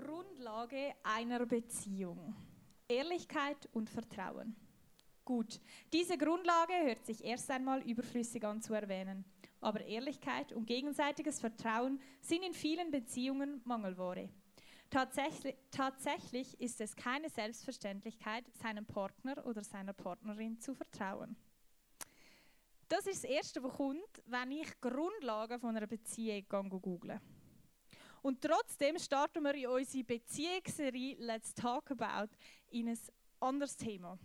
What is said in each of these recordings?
Grundlage einer Beziehung. Ehrlichkeit und Vertrauen. Gut, diese Grundlage hört sich erst einmal überflüssig an zu erwähnen. Aber Ehrlichkeit und gegenseitiges Vertrauen sind in vielen Beziehungen Mangelware. Tatsächlich, tatsächlich ist es keine Selbstverständlichkeit, seinem Partner oder seiner Partnerin zu vertrauen. Das ist das Erste, was kommt, wenn ich Grundlagen von einer Beziehung google. Und trotzdem starten wir in unsere Beziehungsserie Let's Talk About in ein anderes Thema.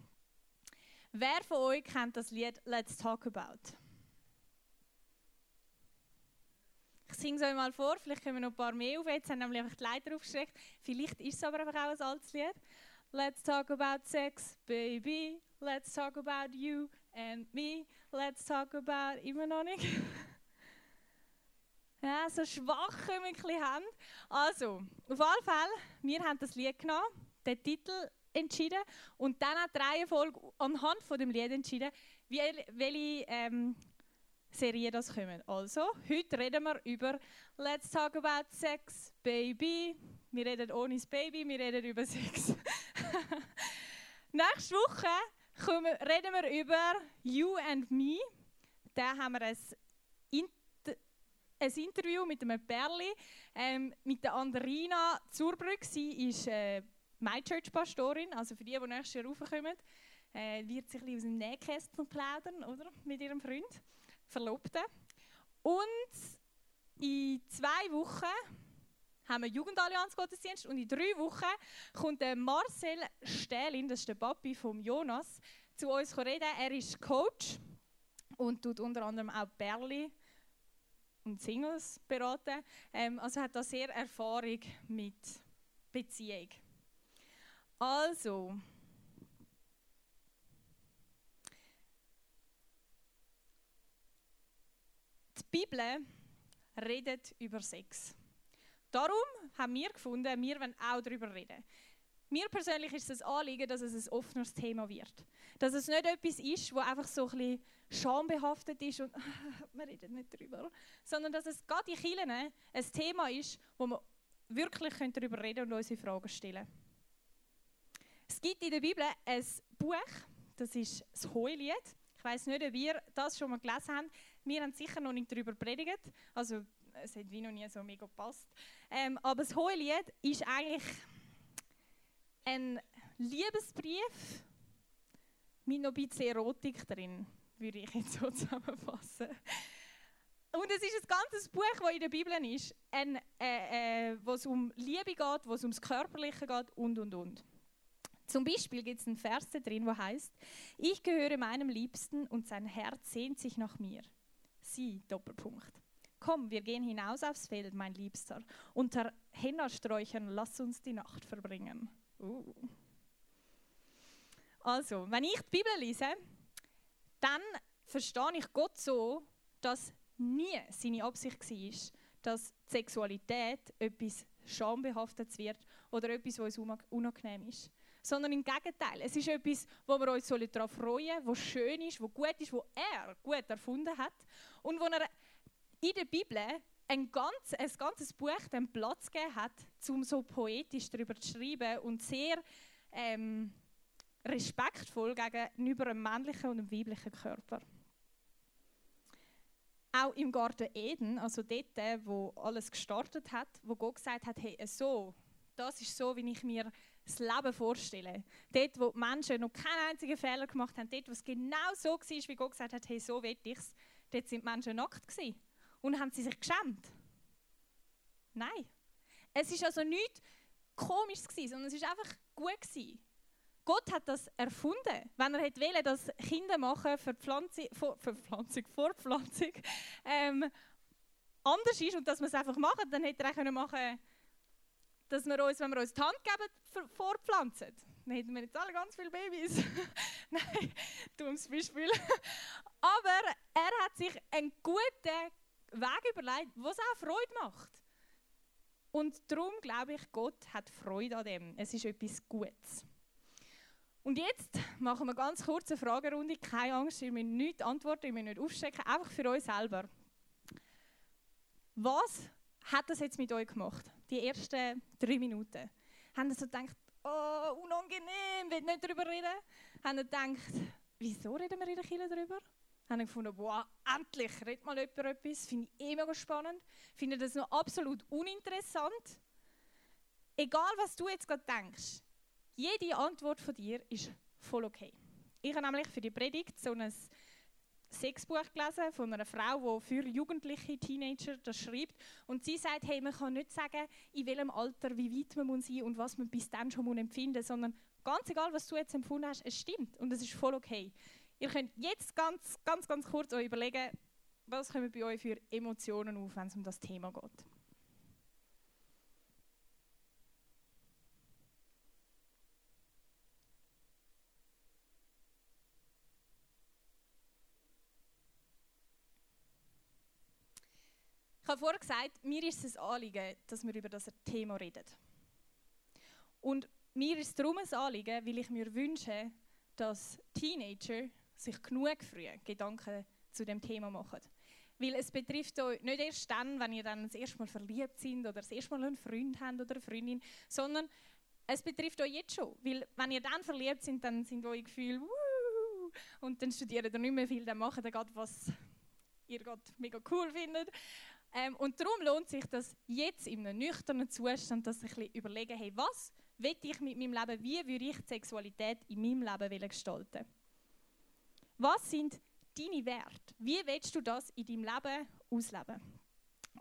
Wer von euch kennt das Lied Let's Talk About? Ich singe es euch mal vor, vielleicht können wir noch ein paar mehr auf. Jetzt haben nämlich einfach die Leiter aufgeschreckt. Vielleicht ist es aber einfach auch ein altes Lied. Let's talk about sex, baby. Let's talk about you and me. Let's talk about immer noch nicht. ja, so schwach wir ein bisschen haben. Also, auf alle Fälle, wir haben das Lied genommen, den Titel entschieden und dann hat die Reihenfolge anhand von dem Lied entschieden, welche ähm, Serie das kommen. Also, heute reden wir über Let's Talk About Sex, Baby. Wir reden ohne das Baby, wir reden über Sex. Nächste Woche kommen, reden wir über You and Me. Da haben wir ein, Inter ein Interview mit einem Perli, ähm, mit der Anderina Zurbrück. Sie ist äh, My Church Pastorin, also für die, die nächstes Jahr raufkommen, äh, wird sie ein bisschen aus dem Nähkästchen plaudern, oder? Mit ihrem Freund. Verlobten. Und in zwei Wochen haben wir Jugendallianz Gottesdienst und in drei Wochen kommt der Marcel Stählin, das ist der Papi von Jonas, zu uns reden. Er ist Coach und tut unter anderem auch Berli und Singles beraten. Ähm, also hat da sehr Erfahrung mit Beziehung. Also, Bibel redet über Sex. Darum haben wir gefunden, wir wollen auch darüber reden. Mir persönlich ist es ein Anliegen, dass es ein offenes Thema wird. Dass es nicht etwas ist, wo einfach so ein bisschen schambehaftet ist und wir reden nicht darüber, sondern dass es gerade in Kirchen ein Thema ist, wo wir wirklich darüber reden und unsere Fragen stellen Es gibt in der Bibel ein Buch, das ist das Hohelied. Ich weiß nicht, ob ihr das schon mal gelesen habt. Wir haben sicher noch nicht darüber predigt, also es hat wie noch nie so mega gepasst. Ähm, aber das Hohelied ist eigentlich ein Liebesbrief mit noch ein bisschen Erotik drin, würde ich jetzt so zusammenfassen. Und es ist ein ganzes Buch, das in der Bibel ist, ein, äh, äh, wo es um Liebe geht, wo es ums Körperliche geht und, und, und. Zum Beispiel gibt es einen Vers drin, wo heißt: Ich gehöre meinem Liebsten und sein Herz sehnt sich nach mir sie, Doppelpunkt. Komm, wir gehen hinaus aufs Feld, mein Liebster. Unter Hennasträuchern lass uns die Nacht verbringen. Uh. Also, wenn ich die Bibel lese, dann verstehe ich Gott so, dass nie seine Absicht war, dass Sexualität etwas schambehaftet wird oder etwas, was uns unangenehm ist. Sondern im Gegenteil, es ist etwas, wo wir uns darauf freuen sollen, was schön ist, was gut ist, was er gut erfunden hat und wo er in der Bibel ein, ganz, ein ganzes Buch den Platz gegeben hat, um so poetisch darüber zu schreiben und sehr ähm, respektvoll gegenüber einem männlichen und einem weiblichen Körper. Auch im Garten Eden, also dort, wo alles gestartet hat, wo Gott gesagt hat, hey, so, das ist so, wie ich mir das Leben vorstelle. Dort, wo die Menschen noch keinen einzigen Fehler gemacht haben, dort, wo es genau so war, wie Gott gesagt hat, hey, so will ich es, Dort sind die Menschen nackt gewesen. Und haben sie sich geschämt? Nein. Es ist also nichts komisch sondern es ist einfach gut gewesen. Gott hat das erfunden. Wenn er hätte wollen, dass Kinder machen für Pflanzung, für Pflanzung, Fortpflanzung ähm, anders ist und dass wir es einfach machen, dann hätte er auch machen können, dass wir uns, wenn wir uns die Hand geben, fortpflanzen. Dann hätten wir jetzt alle ganz viele Babys. Nein, dummes Beispiel. Aber er hat sich einen guten Weg überlegt, was auch Freude macht. Und darum glaube ich, Gott hat Freude an dem. Es ist etwas Gutes. Und jetzt machen wir ganz kurz eine Fragerunde. Keine Angst, ihr müsst nicht antworten, ihr müsst nicht aufstecken. Einfach für euch selber. Was hat das jetzt mit euch gemacht? die ersten drei Minuten, haben sie so gedacht, oh, unangenehm, will nicht darüber reden. Haben gedacht, wieso reden wir in der Kirche darüber? Haben gefunden, wow, endlich redet mal jemand etwas, finde ich eh mega spannend. Finde das noch absolut uninteressant. Egal, was du jetzt gerade denkst, jede Antwort von dir ist voll okay. Ich habe nämlich für die Predigt so ein Sexbuch gelesen von einer Frau, die für jugendliche Teenager das schreibt. Und sie sagt, hey, man kann nicht sagen, in welchem Alter, wie weit man sein muss und was man bis dann schon empfinden muss, sondern ganz egal, was du jetzt empfunden hast, es stimmt und es ist voll okay. Ihr könnt jetzt ganz, ganz, ganz kurz euch überlegen, was kommen bei euch für Emotionen auf, wenn es um das Thema geht. Ich habe vorher gesagt, mir ist es ein Anliegen, dass wir über das Thema reden. Und mir ist es darum ein Anliegen, weil ich mir wünsche, dass Teenager sich genug früh Gedanken zu dem Thema machen. Weil es betrifft euch nicht erst dann, wenn ihr dann das erste Mal verliebt sind oder das erste Mal einen Freund habt oder eine Freundin, sondern es betrifft euch jetzt schon. Weil wenn ihr dann verliebt sind, dann sind eure Gefühle Wuh! und dann studiert ihr nicht mehr viel, dann macht ihr gerade was ihr gerade mega cool findet. Ähm, und darum lohnt sich das jetzt in einem nüchternen Zustand, dass ich ein überlegen, hey, was will ich mit meinem Leben, wie würde ich die Sexualität in meinem Leben gestalten? Was sind deine Werte? Wie willst du das in deinem Leben ausleben?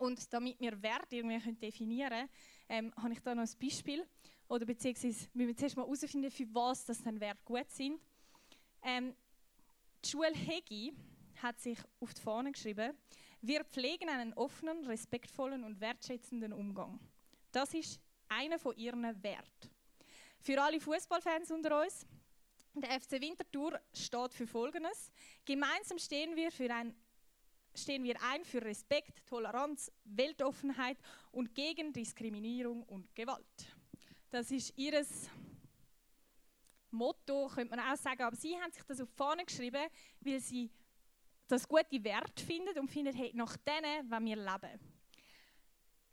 Und damit wir Werte irgendwie definieren können, ähm, habe ich da noch ein Beispiel. Oder beziehungsweise müssen wir zuerst mal herausfinden, für was das dann Werte gut sind. Ähm, die Schule Hegi hat sich auf die Fahne geschrieben, wir pflegen einen offenen, respektvollen und wertschätzenden Umgang. Das ist einer von ihren Werten. Für alle Fußballfans unter uns, der FC Winterthur steht für Folgendes. Gemeinsam stehen wir, für ein, stehen wir ein für Respekt, Toleranz, Weltoffenheit und gegen Diskriminierung und Gewalt. Das ist ihr Motto, könnte man auch sagen. Aber sie haben sich das auf die Fahne geschrieben, weil sie das gute Wert findet und findet, hey, nach denen wollen wir leben.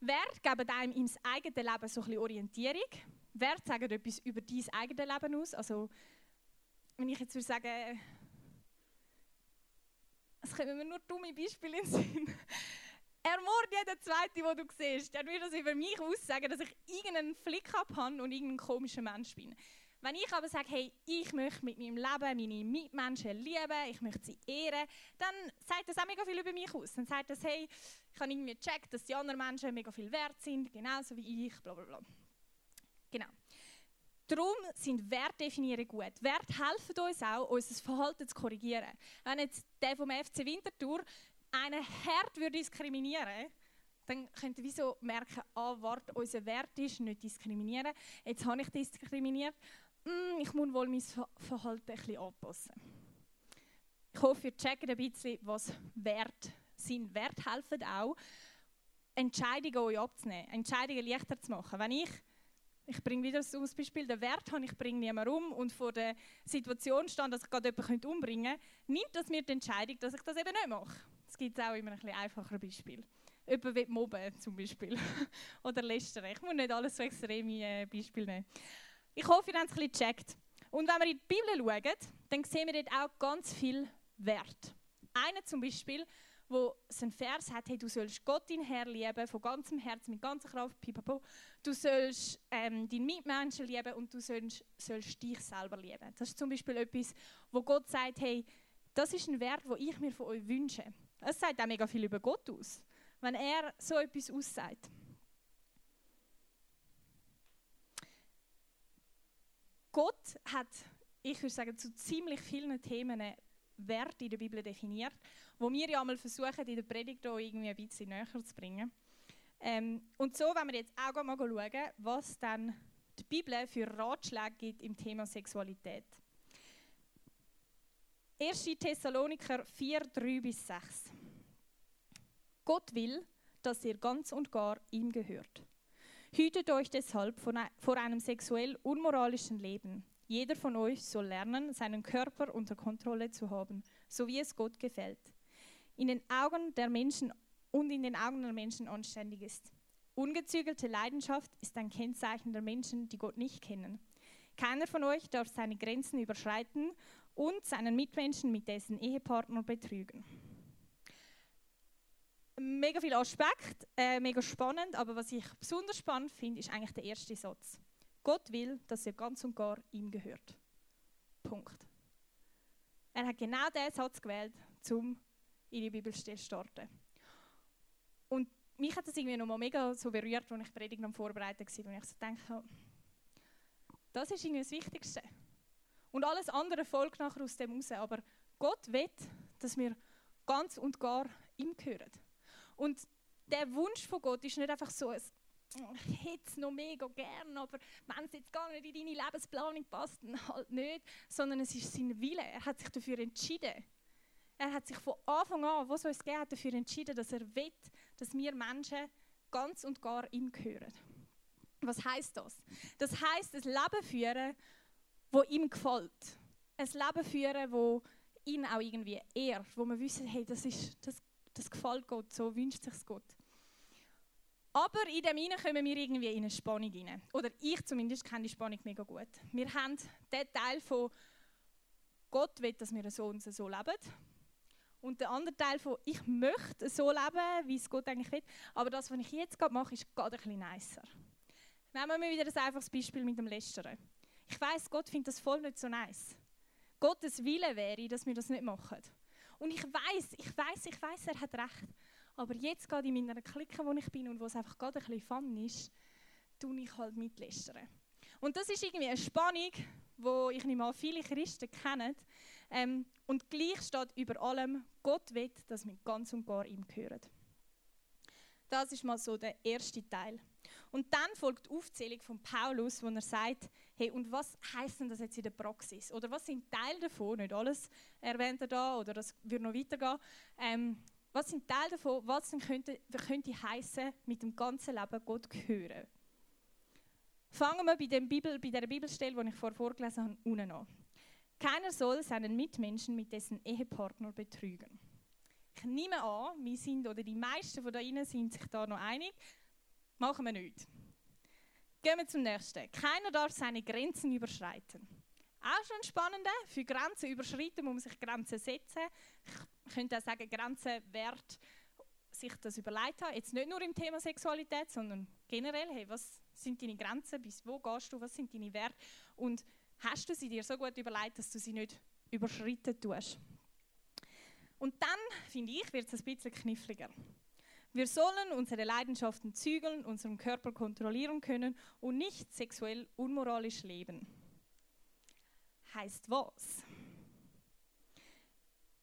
Wert geben einem im eigenen Leben so ein bisschen Orientierung. Wert sagen etwas über dein eigenes Leben aus. Also, wenn ich jetzt würde sagen, es kommen mir nur dumme Beispiele in Sinn. Ermord jeden Zweiten, den du siehst. Der würde das über mich aussagen, dass ich irgendeinen Flick habe und irgendein komischer Mensch bin. Wenn ich aber sage, hey, ich möchte mit meinem Leben meine Mitmenschen lieben, ich möchte sie ehren, dann sagt das auch mega viel über mich aus. Dann sagt das, hey, ich habe irgendwie gecheckt, dass die anderen Menschen mega viel wert sind, genauso wie ich, bla bla bla. Genau. Darum sind Wertdefinieren gut. Werte helfen uns auch, unser Verhalten zu korrigieren. Wenn jetzt der vom FC Winterthur einen hart würde dann könnt ihr wieso merken, ah, warte, unser Wert ist nicht diskriminieren. Jetzt habe ich diskriminiert ich muss wohl mein Verhalten bisschen anpassen. Ich hoffe, ihr checkt ein bisschen, was Wert sind. Wert helfen auch, Entscheidungen euch abzunehmen, Entscheidungen leichter zu machen. Wenn ich, ich bringe wieder so ein Beispiel, den Wert habe, ich bringe niemanden um und vor der Situation stand, dass ich gerade jemanden umbringen könnte, nimmt das mir die Entscheidung, dass ich das eben nicht mache. Es gibt auch immer ein bisschen einfacher Beispiel. Jemand will mobben zum Beispiel oder lästern. Ich muss nicht alles so extreme äh, Beispiele nehmen. Ich hoffe, ihr habt es ein bisschen gecheckt. Und wenn wir in die Bibel schauen, dann sehen wir dort auch ganz viel Wert. Einer zum Beispiel, wo es einen Vers hat, hey, du sollst Gott, dein Herr, lieben, von ganzem Herzen, mit ganzer Kraft, pipapo. Du sollst ähm, deinen Mitmenschen lieben und du sollst, sollst dich selber lieben. Das ist zum Beispiel etwas, wo Gott sagt, hey, das ist ein Wert, den ich mir von euch wünsche. Es sagt auch mega viel über Gott aus, wenn er so etwas aussagt. Gott hat, ich würde sagen, zu ziemlich vielen Themen Werte in der Bibel definiert, wo wir ja einmal versuchen, in der Predigt auch irgendwie ein bisschen näher zu bringen. Ähm, und so wenn wir jetzt auch mal schauen, was dann die Bibel für Ratschläge gibt im Thema Sexualität. 1. Thessaloniker 4, 3 bis 6. Gott will, dass ihr ganz und gar ihm gehört. Hütet euch deshalb vor einem sexuell unmoralischen Leben. Jeder von euch soll lernen, seinen Körper unter Kontrolle zu haben, so wie es Gott gefällt. In den Augen der Menschen und in den Augen der Menschen anständig ist. Ungezügelte Leidenschaft ist ein Kennzeichen der Menschen, die Gott nicht kennen. Keiner von euch darf seine Grenzen überschreiten und seinen Mitmenschen mit dessen Ehepartner betrügen. Mega viel Aspekt, äh, mega spannend, aber was ich besonders spannend finde, ist eigentlich der erste Satz. Gott will, dass ihr ganz und gar ihm gehört. Punkt. Er hat genau diesen Satz gewählt, um in die Bibelstelle zu starten. Und mich hat das irgendwie noch mal mega so berührt, als ich Predigt am Vorbereiten war, und ich so denke, das ist irgendwie das Wichtigste. Und alles andere folgt nachher aus dem raus. Aber Gott will, dass wir ganz und gar ihm gehören. Und der Wunsch von Gott ist nicht einfach so ein ich hätte es noch mega gern, aber wenn es jetzt gar nicht in deine Lebensplanung passt, dann halt nicht. Sondern es ist sein Wille. Er hat sich dafür entschieden. Er hat sich von Anfang an, wo es gegeben hat, dafür entschieden, dass er will, dass wir Menschen ganz und gar ihm gehören. Was heißt das? Das heißt, ein Leben führen, wo ihm gefällt. Ein Leben führen, wo ihn auch irgendwie ehrt, wo wir wissen, hey, das, ist, das, das gefällt Gott, so wünscht sich Gott. Aber in dem hinein kommen wir irgendwie in eine Spannung rein. Oder ich zumindest kenne die Spannung mega gut. Wir haben den Teil von Gott will, dass wir so und so leben. Und der andere Teil von ich möchte so leben, wie es Gott eigentlich will. Aber das, was ich jetzt gerade mache, ist gerade ein bisschen nicer. Nehmen wir wieder ein einfaches Beispiel mit dem Lästern. Ich weiß, Gott findet das voll nicht so nice. Gottes Wille wäre, dass wir das nicht machen. Und ich weiß, ich weiß, ich weiß, er hat recht. Aber jetzt gerade in meiner Clique, wo ich bin und wo es einfach gerade ein bisschen fun ist, tue ich halt mitlästern. Und das ist irgendwie eine Spannung, wo ich nicht mal viele Christen kennen. Ähm, und gleich steht über allem, Gott will, dass wir ganz und gar ihm gehören. Das ist mal so der erste Teil. Und dann folgt die Aufzählung von Paulus, wo er sagt, hey, und was heißt denn das jetzt in der Praxis? Oder was sind Teile davon? Nicht alles erwähnt er da, oder das wird noch weitergehen. Ähm, was sind Teile davon, was denn könnte, könnte heißen, mit dem ganzen Leben Gott gehören? Fangen wir bei, dem Bibel, bei der Bibelstelle, die ich vorher vorgelesen habe, unten an. Keiner soll seinen Mitmenschen mit dessen Ehepartner betrügen. Ich nehme an, wir sind, oder die meisten von da Ihnen sind sich da noch einig, machen wir nicht. Gehen wir zum nächsten. Keiner darf seine Grenzen überschreiten. Auch schon spannend. Für Grenzen überschreiten muss man sich Grenzen setzen. Ich könnte auch sagen, Grenzen wert sich das überlegt haben. Jetzt nicht nur im Thema Sexualität, sondern generell. Hey, was sind deine Grenzen? Bis wo gehst du? Was sind deine Werte? Und hast du sie dir so gut überlegt, dass du sie nicht überschritten tust? Und dann, finde ich, wird es ein bisschen kniffliger. Wir sollen unsere Leidenschaften zügeln, unseren Körper kontrollieren können und nicht sexuell unmoralisch leben. Heißt was?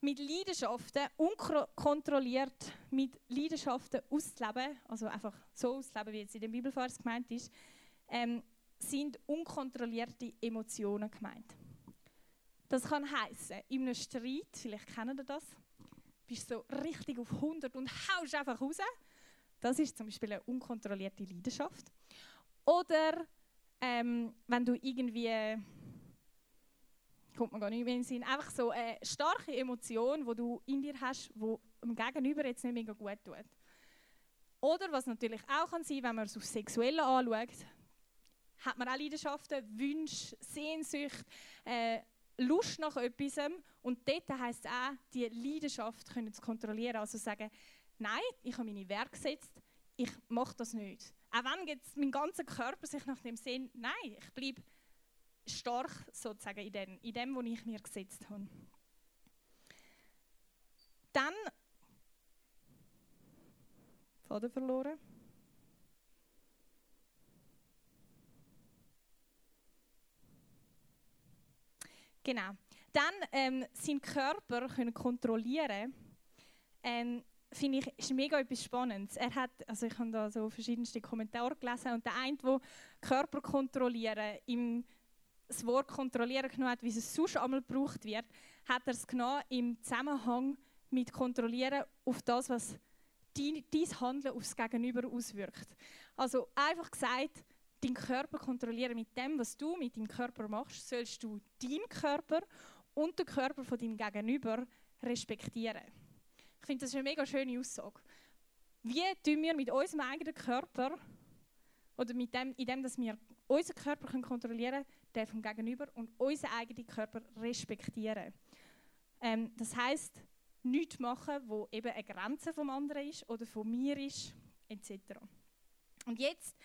Mit Leidenschaften unkontrolliert mit Leidenschaften auszuleben, also einfach so auszuleben, wie jetzt in dem Bibelvers gemeint ist, ähm, sind unkontrollierte Emotionen gemeint. Das kann heißen, in einem Streit, vielleicht kennen ihr das, bist so richtig auf 100 und haust einfach raus. Das ist zum Beispiel eine unkontrollierte Leidenschaft. Oder ähm, wenn du irgendwie, kommt man gar nicht mehr in den Sinn, einfach so eine starke Emotion, die du in dir hast, die dem Gegenüber jetzt nicht mega gut tut. Oder was natürlich auch kann sein, wenn man es auf Sexuelle anschaut, hat man auch Leidenschaften, Wünsche, Sehnsucht, äh, Lust nach etwas. Und dort heisst es auch, die Leidenschaft können zu kontrollieren. Also sagen, nein, ich habe meine Werke gesetzt, ich mache das nicht. Auch wenn jetzt mein ganzer Körper sich nach dem sehnt, nein, ich bleibe stark sozusagen in dem, in dem, was ich mir gesetzt habe. Dann Faden verloren. Genau. Dann ähm, seinen Körper können kontrollieren ähm, finde ich, ist mega etwas Spannendes. Er hat, also ich habe da so verschiedenste Kommentare gelesen und der eine, der Körper kontrollieren, im das Wort kontrollieren genommen hat, wie es sonst einmal gebraucht wird, hat er es genommen im Zusammenhang mit kontrollieren auf das, was dein, dein Handeln aufs Gegenüber auswirkt. Also einfach gesagt, deinen Körper kontrollieren mit dem, was du mit deinem Körper machst, sollst du deinen Körper und den Körper von deinem Gegenüber respektieren. Ich finde, das ist eine mega schöne Aussage. Wie tun wir mit unserem eigenen Körper oder mit dem, in dem, dass wir unseren Körper kontrollieren können, den vom Gegenüber und unseren eigenen Körper respektieren. Ähm, das heißt, nichts machen, wo eben eine Grenze vom anderen ist oder von mir ist, etc. Und jetzt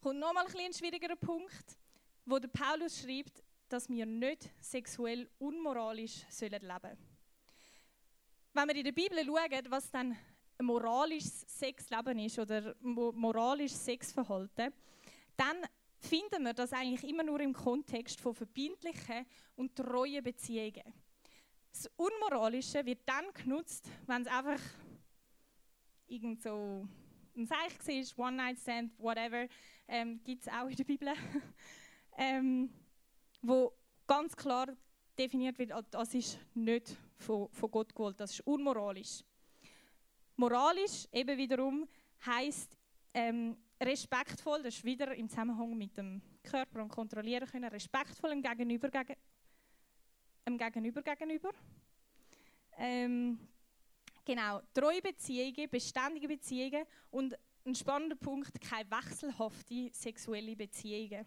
kommt nochmal ein, ein schwierigerer Punkt, wo der Paulus schreibt, dass wir nicht sexuell unmoralisch leben sollen. Wenn wir in der Bibel schauen, was dann ein moralisches Sexleben ist oder moralisches Sexverhalten, dann finden wir das eigentlich immer nur im Kontext von verbindlichen und treuen Beziehungen. Das Unmoralische wird dann genutzt, wenn es einfach irgend so ein Zeichen ist, One-Night-Stand, whatever, ähm, gibt es auch in der Bibel, ähm, wo ganz klar definiert wird, das ist nicht von, von Gott gewollt, das ist unmoralisch. Moralisch eben wiederum heißt ähm, respektvoll, das ist wieder im Zusammenhang mit dem Körper und kontrollieren können, respektvoll dem Gegenüber, gegen, dem Gegenüber gegenüber. Ähm, genau, treue Beziehungen, beständige Beziehungen und ein spannender Punkt, keine wechselhafte sexuelle Beziehungen.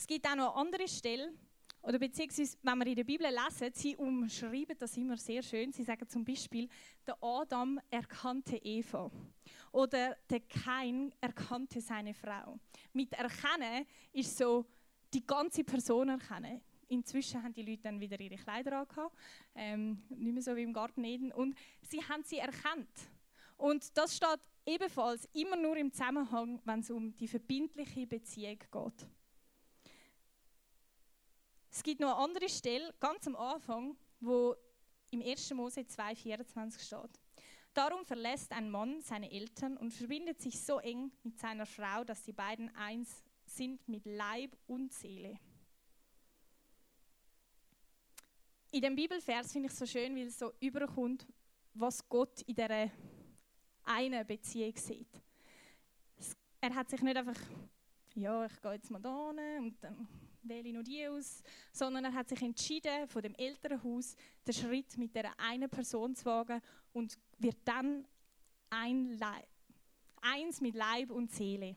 Es gibt auch noch andere Stellen, oder beziehungsweise, wenn wir in der Bibel lesen, sie umschreiben das immer sehr schön. Sie sagen zum Beispiel, der Adam erkannte Eva. Oder der Kain erkannte seine Frau. Mit erkennen ist so die ganze Person erkennen. Inzwischen haben die Leute dann wieder ihre Kleider angehabt, ähm, nicht mehr so wie im Garten Eden. Und sie haben sie erkannt. Und das steht ebenfalls immer nur im Zusammenhang, wenn es um die verbindliche Beziehung geht. Es gibt noch eine andere Stelle, ganz am Anfang, wo im 1. Mose 2,24 steht. Darum verlässt ein Mann seine Eltern und verbindet sich so eng mit seiner Frau, dass die beiden eins sind mit Leib und Seele. In dem Bibelvers finde ich so schön, weil es so überkommt, was Gott in dieser einen Beziehung sieht. Er hat sich nicht einfach, ja, ich gehe jetzt mal da und dann wähle ich noch die aus, sondern er hat sich entschieden, von dem Elternhaus den Schritt mit der einen Person zu wagen und wird dann ein eins mit Leib und Seele.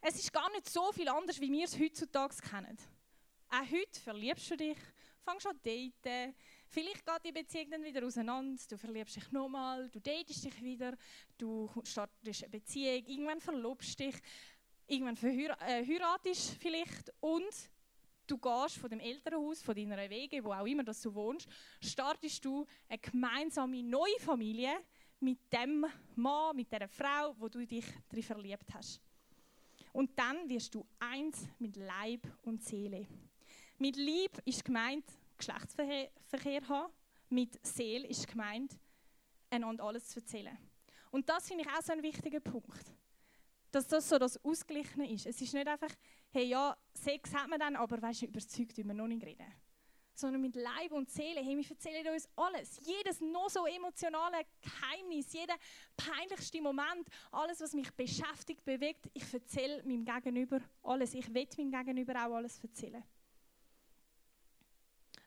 Es ist gar nicht so viel anders, wie wir es heutzutage kennen. Auch heute verliebst du dich, fangst an zu daten, vielleicht geht die Beziehung dann wieder auseinander, du verliebst dich nochmal, du datest dich wieder, du startest eine Beziehung, irgendwann verlobst dich irgendwann äh, heiratest vielleicht und du gehst von dem Elternhaus, von deiner Wege, wo auch immer dass du wohnst, startest du eine gemeinsame neue Familie mit dem Mann, mit der Frau, wo du dich drin verliebt hast. Und dann wirst du eins mit Leib und Seele. Mit Lieb ist gemeint Geschlechtsverkehr Verkehr haben, mit Seele ist gemeint einander alles zu erzählen. Und das finde ich auch so ein wichtiger Punkt dass das so das Ausgeglichene ist. Es ist nicht einfach, hey, ja, Sex hat man dann, aber weißt du, überzeugt wir noch nicht reden. Sondern mit Leib und Seele, hey, wir erzählen uns alles. Jedes noch so emotionale Geheimnis, jeder peinlichste Moment, alles, was mich beschäftigt, bewegt, ich erzähle meinem Gegenüber alles. Ich will meinem Gegenüber auch alles erzählen.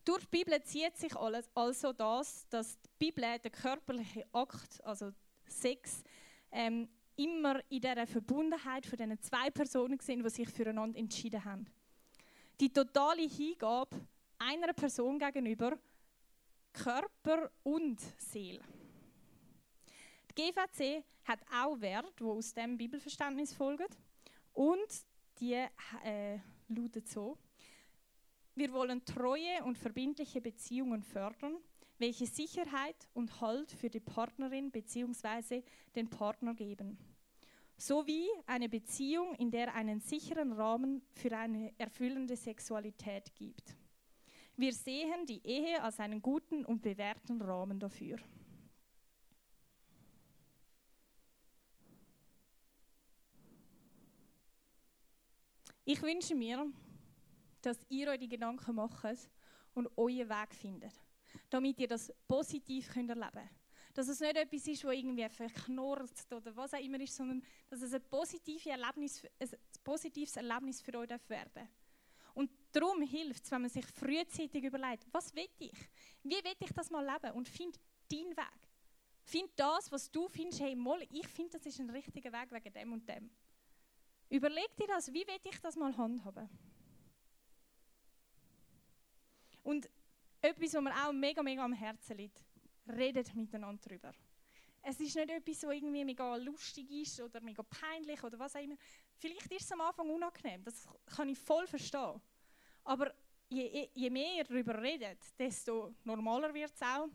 Durch die Bibel zieht sich alles, also das, dass die Bibel der körperliche Akt, also Sex, ähm, immer in dieser Verbundenheit von diesen zwei Personen sind, die sich füreinander entschieden haben. Die totale Hingabe einer Person gegenüber, Körper und Seele. Die GVC hat auch Wert, die aus dem Bibelverständnis folgen. Und die äh, lautet so: Wir wollen treue und verbindliche Beziehungen fördern, welche Sicherheit und Halt für die Partnerin bzw. den Partner geben. Sowie eine Beziehung, in der einen sicheren Rahmen für eine erfüllende Sexualität gibt. Wir sehen die Ehe als einen guten und bewährten Rahmen dafür. Ich wünsche mir, dass ihr euch die Gedanken macht und euren Weg findet, damit ihr das positiv könnt erleben könnt. Dass es nicht etwas ist, das irgendwie verknurrt oder was auch immer ist, sondern dass es ein, positive Erlebnis, ein positives Erlebnis für euch werden Und darum hilft es, wenn man sich frühzeitig überlegt, was will ich? Wie will ich das mal leben? Und find deinen Weg. Find das, was du findest, hey, mal, ich finde, das ist ein richtiger Weg wegen dem und dem. Überleg dir das, wie will ich das mal handhaben? Und etwas, was mir auch mega, mega am Herzen liegt, redet miteinander darüber. Es ist nicht etwas, was irgendwie mega lustig ist oder mega peinlich oder was auch immer. Vielleicht ist es am Anfang unangenehm, das kann ich voll verstehen. Aber je, je mehr ihr darüber redet, desto normaler wird es auch.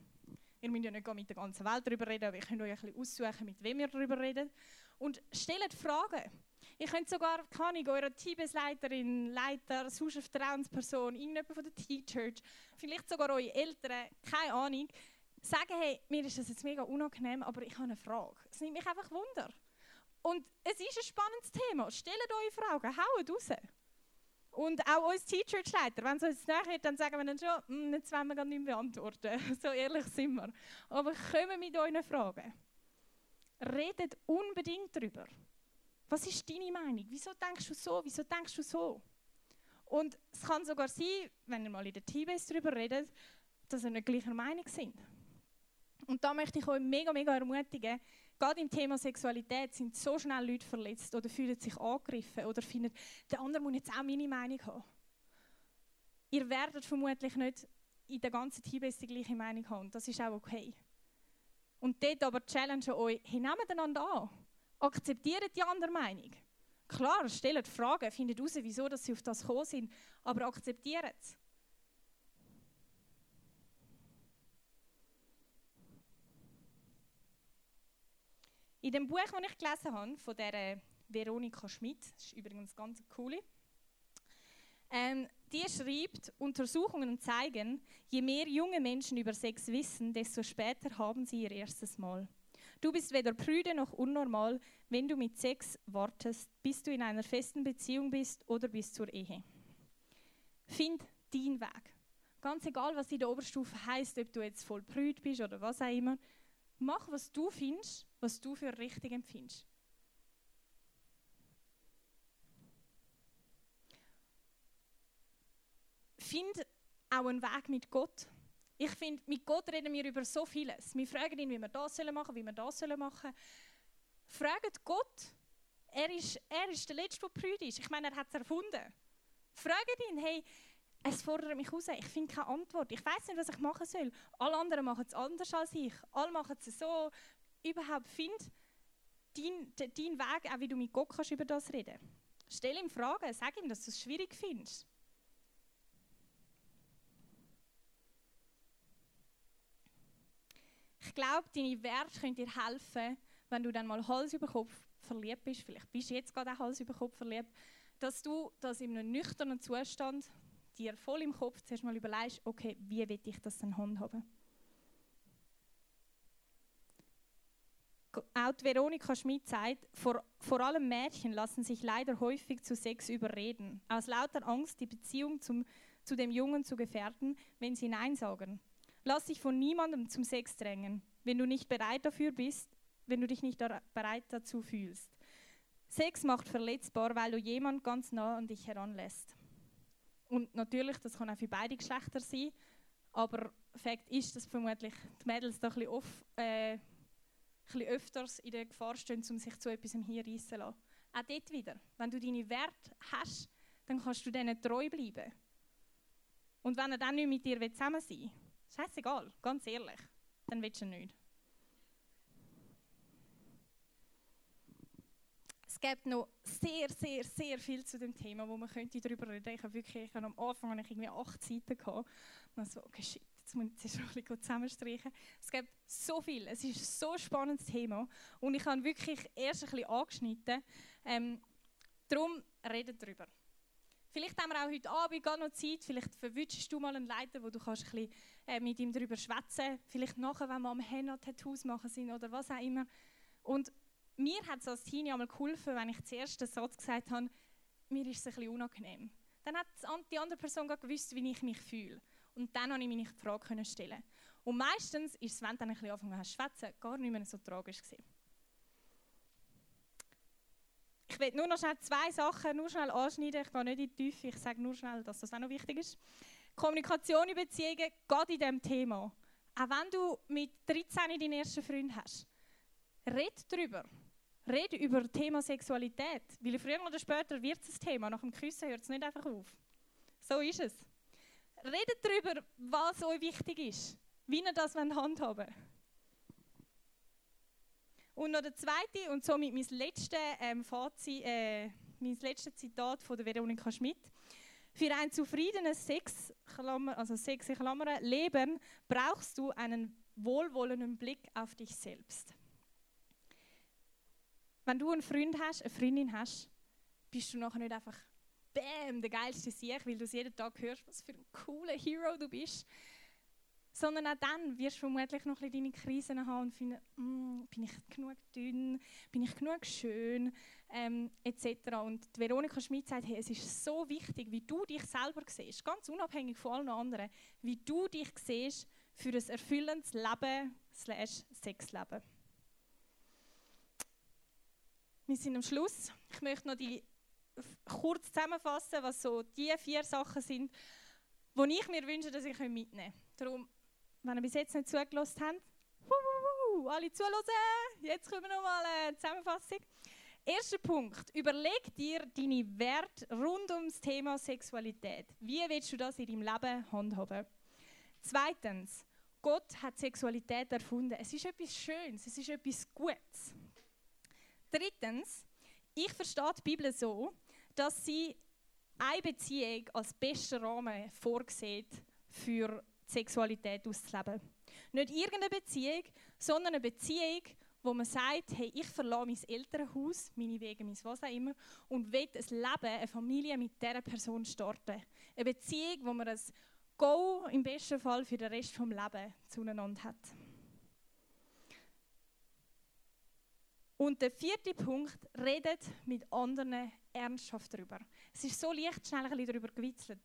Ihr müsst ja nicht mit der ganzen Welt darüber reden, aber ihr könnt euch ein bisschen aussuchen, mit wem ihr darüber redet. Und stellt Fragen. Ihr könnt sogar, kann ich, eure Teamleiterin, Leiter, sonst Vertrauensperson, irgendjemand von der T-Church, vielleicht sogar eure Eltern, keine Ahnung, sagen, hey, mir ist das jetzt mega unangenehm, aber ich habe eine Frage. Es nimmt mich einfach Wunder. Und es ist ein spannendes Thema. Stellt eure Fragen, haut raus. Und auch uns Teacher-Leiter, wenn es uns nachher dann sagen wir dann schon, hm, jetzt wollen wir gar nicht beantworten. so ehrlich sind wir. Aber kommen mit euren Fragen. Redet unbedingt darüber. Was ist deine Meinung? Wieso denkst du so? Wieso denkst du so? Und es kann sogar sein, wenn ihr mal in der Teambase darüber redet, dass ihr nicht gleicher Meinung sind. Und da möchte ich euch mega, mega ermutigen, gerade im Thema Sexualität sind so schnell Leute verletzt oder fühlen sich angegriffen oder finden, der andere muss jetzt auch meine Meinung haben. Ihr werdet vermutlich nicht in der ganzen Teambase die gleiche Meinung haben. Das ist auch okay. Und dort aber challenge euch, hey, nehmt einander an. Akzeptiert die andere Meinung. Klar, stellt Fragen, findet heraus, wieso dass sie auf das gekommen sind, aber akzeptiert es. In dem Buch, das ich gelesen habe, von der Veronika Schmidt, das ist übrigens ganz cool, ähm, die schreibt, Untersuchungen zeigen, je mehr junge Menschen über Sex wissen, desto später haben sie ihr erstes Mal. Du bist weder prüde noch unnormal, wenn du mit Sex wartest, bis du in einer festen Beziehung bist oder bis zur Ehe. Find deinen Weg. Ganz egal, was in der Oberstufe heißt, ob du jetzt voll prüd bist oder was auch immer. Mach, was du findest, was du für richtig empfindest. Find auch einen Weg mit Gott. Ich finde, mit Gott reden wir über so vieles. Wir fragen ihn, wie wir das machen sollen, wie wir das machen sollen. Fragt Gott. Er ist, er ist der Letzte, der prüde ist. Ich meine, er hat es erfunden. Fragt ihn, hey, es fordert mich raus. Ich finde keine Antwort. Ich weiß nicht, was ich machen soll. Alle anderen machen es anders als ich. Alle machen es so. Überhaupt find deinen dein Weg, auch wie du mit Gott kannst über das reden. Stell ihm Fragen, sag ihm, dass du es schwierig findest. Ich glaube, deine Werte können dir helfen, wenn du dann mal Hals über Kopf verliebt bist. Vielleicht bist du jetzt gerade auch Hals über Kopf verliebt. Dass du das in einem nüchternen Zustand dir voll im Kopf zuerst mal überlegst, okay, wie will ich das dann handhaben? Auch Veronika Schmidt sagt, vor, vor allem Mädchen lassen sich leider häufig zu Sex überreden, aus lauter Angst, die Beziehung zum, zu dem Jungen zu gefährden, wenn sie Nein sagen. Lass dich von niemandem zum Sex drängen, wenn du nicht bereit dafür bist, wenn du dich nicht bereit dazu fühlst. Sex macht verletzbar, weil du jemand ganz nah an dich heranlässt. Und natürlich, das kann auch für beide Geschlechter sein, aber Fakt ist, dass vermutlich die Mädels da ein bisschen, äh, ein bisschen öfters in der Gefahr stehen, um sich zu etwas hier reissen zu lassen. Auch dort wieder, wenn du deine Werte hast, dann kannst du denen treu bleiben. Und wenn er dann nicht mit dir zusammen sein will, scheißegal, ganz ehrlich, dann willst du nicht. Es gibt noch sehr, sehr, sehr viel zu dem Thema, wo man könnte darüber reden könnte. Ich habe wirklich, ich habe am Anfang ich irgendwie acht Seiten gehabt. Und so, okay, shit, jetzt muss ich jetzt ein bisschen zusammenstreichen. Es gibt so viel, es ist so ein spannendes Thema. Und ich habe wirklich erst ein bisschen angeschnitten. Ähm, darum redet darüber. Vielleicht haben wir auch heute Abend gar noch Zeit, vielleicht verwünschst du mal einen Leiter, wo du kannst ein bisschen, äh, mit ihm darüber schwätzen Vielleicht nachher, wenn wir am Henna-Tattoos machen sind oder was auch immer. Und mir hat es als Teenie einmal geholfen, wenn ich zuerst den Satz gesagt habe, mir ist es ein bisschen unangenehm. Dann hat die andere Person gewusst, wie ich mich fühle. Und dann konnte ich meine Frage stellen. Und meistens ist es, wenn du dann ein bisschen angefangen hast zu schwätzen, gar nicht mehr so tragisch gewesen. Ich will nur noch schnell zwei Sachen nur schnell anschneiden. Ich gehe nicht in die Tiefe, ich sage nur schnell, dass das auch noch wichtig ist. Kommunikation in Beziehungen, gerade in diesem Thema. Auch wenn du mit 13 deinen ersten Freund hast, red darüber. Red über das Thema Sexualität. Weil früher oder später wird es ein Thema. Nach dem Küssen hört es nicht einfach auf. So ist es. Redet darüber, was euch wichtig ist. Wie ihr das handhaben wollt. Und noch der zweite und somit mein letztes, ähm, Fazit, äh, mein letztes Zitat von der Veronika Schmidt. Für ein zufriedenes Sex, also Sex Klammern, Leben brauchst du einen wohlwollenden Blick auf dich selbst. Wenn du einen Freund hast, eine Freundin hast, bist du nachher nicht einfach Bam, der geilste Sieg, weil du es jeden Tag hörst, was für ein cooler Hero du bist. Sondern auch dann wirst du vermutlich noch ein deine Krisen haben und finden, mm, bin ich genug dünn, bin ich genug schön, ähm, etc. Und Veronika Schmidt sagt, hey, es ist so wichtig, wie du dich selber siehst, ganz unabhängig von allen anderen, wie du dich siehst für ein erfüllendes Leben slash Sexleben. Wir sind am Schluss. Ich möchte noch die kurz zusammenfassen, was so die vier Sachen sind, die ich mir wünsche, dass ich mitnehmen kann. Darum, wenn ihr bis jetzt nicht zugelassen habt, wuhu, alle zuhören, jetzt kommen wir nochmal eine Zusammenfassung. Erster Punkt. Überleg dir deine Werte rund ums Thema Sexualität. Wie willst du das in deinem Leben handhaben? Zweitens. Gott hat Sexualität erfunden. Es ist etwas Schönes, es ist etwas Gutes. Drittens. Ich verstehe die Bibel so, dass sie eine Beziehung als besten Rahmen vorsieht, für Sexualität auszuleben. Nicht irgendeine Beziehung, sondern eine Beziehung, wo man sagt, hey, ich verlasse mein Elternhaus, meine Wege, mein was auch immer, und will ein Leben, eine Familie mit dieser Person starten. Eine Beziehung, wo man ein Go im besten Fall für den Rest des Lebens zueinander hat. Und der vierte Punkt, redet mit anderen ernsthaft darüber. Es ist so leicht, schnell ein bisschen darüber gewitzelt.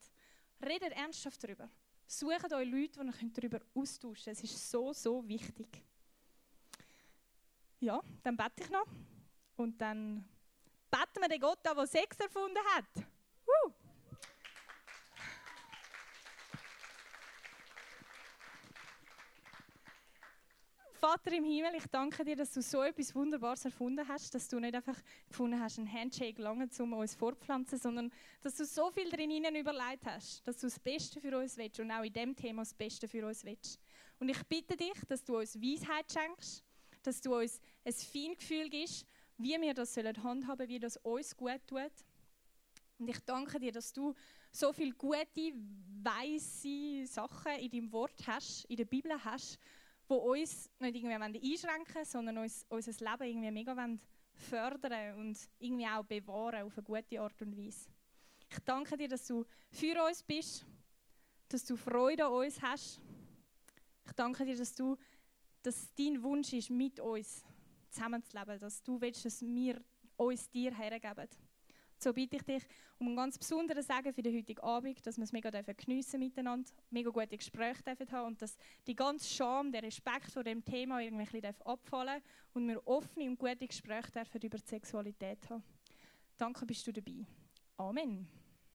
Redet ernsthaft darüber. Sucht euch Leute, die ihr darüber austauschen könnt. Es ist so, so wichtig. Ja, dann bete ich noch. Und dann beten wir den Gott an, der Sex erfunden hat. Uh. Vater im Himmel, ich danke dir, dass du so etwas Wunderbares erfunden hast, dass du nicht einfach gefunden hast, ein Handshake lange, um uns fortpflanzen, sondern dass du so viel drin überlegt hast, dass du das Beste für uns willst und auch in dem Thema das Beste für uns willst. Und ich bitte dich, dass du uns Weisheit schenkst, dass du uns ein Feingefühl gibst, wie wir das sollen handhaben, wie das uns gut tut. Und ich danke dir, dass du so viele gute, weise Sachen in deinem Wort hast, in der Bibel hast, die uns nicht irgendwie einschränken wollen, sondern uns, unser Leben irgendwie mega fördern und irgendwie auch bewahren auf eine gute Art und Weise. Ich danke dir, dass du für uns bist, dass du Freude an uns hast. Ich danke dir, dass, du, dass dein Wunsch ist, mit uns zusammenzuleben, dass du willst, dass wir uns dir hergeben. So bitte ich dich um einen ganz besonderen Segen für den heutigen Abend, dass wir es mega geniessen miteinander, mega gute Gespräche dürfen haben und dass die ganze Scham, der Respekt vor dem Thema irgendwie ein abfallen und wir offene und gute Gespräche dürfen über die Sexualität haben. Danke, bist du dabei. Amen.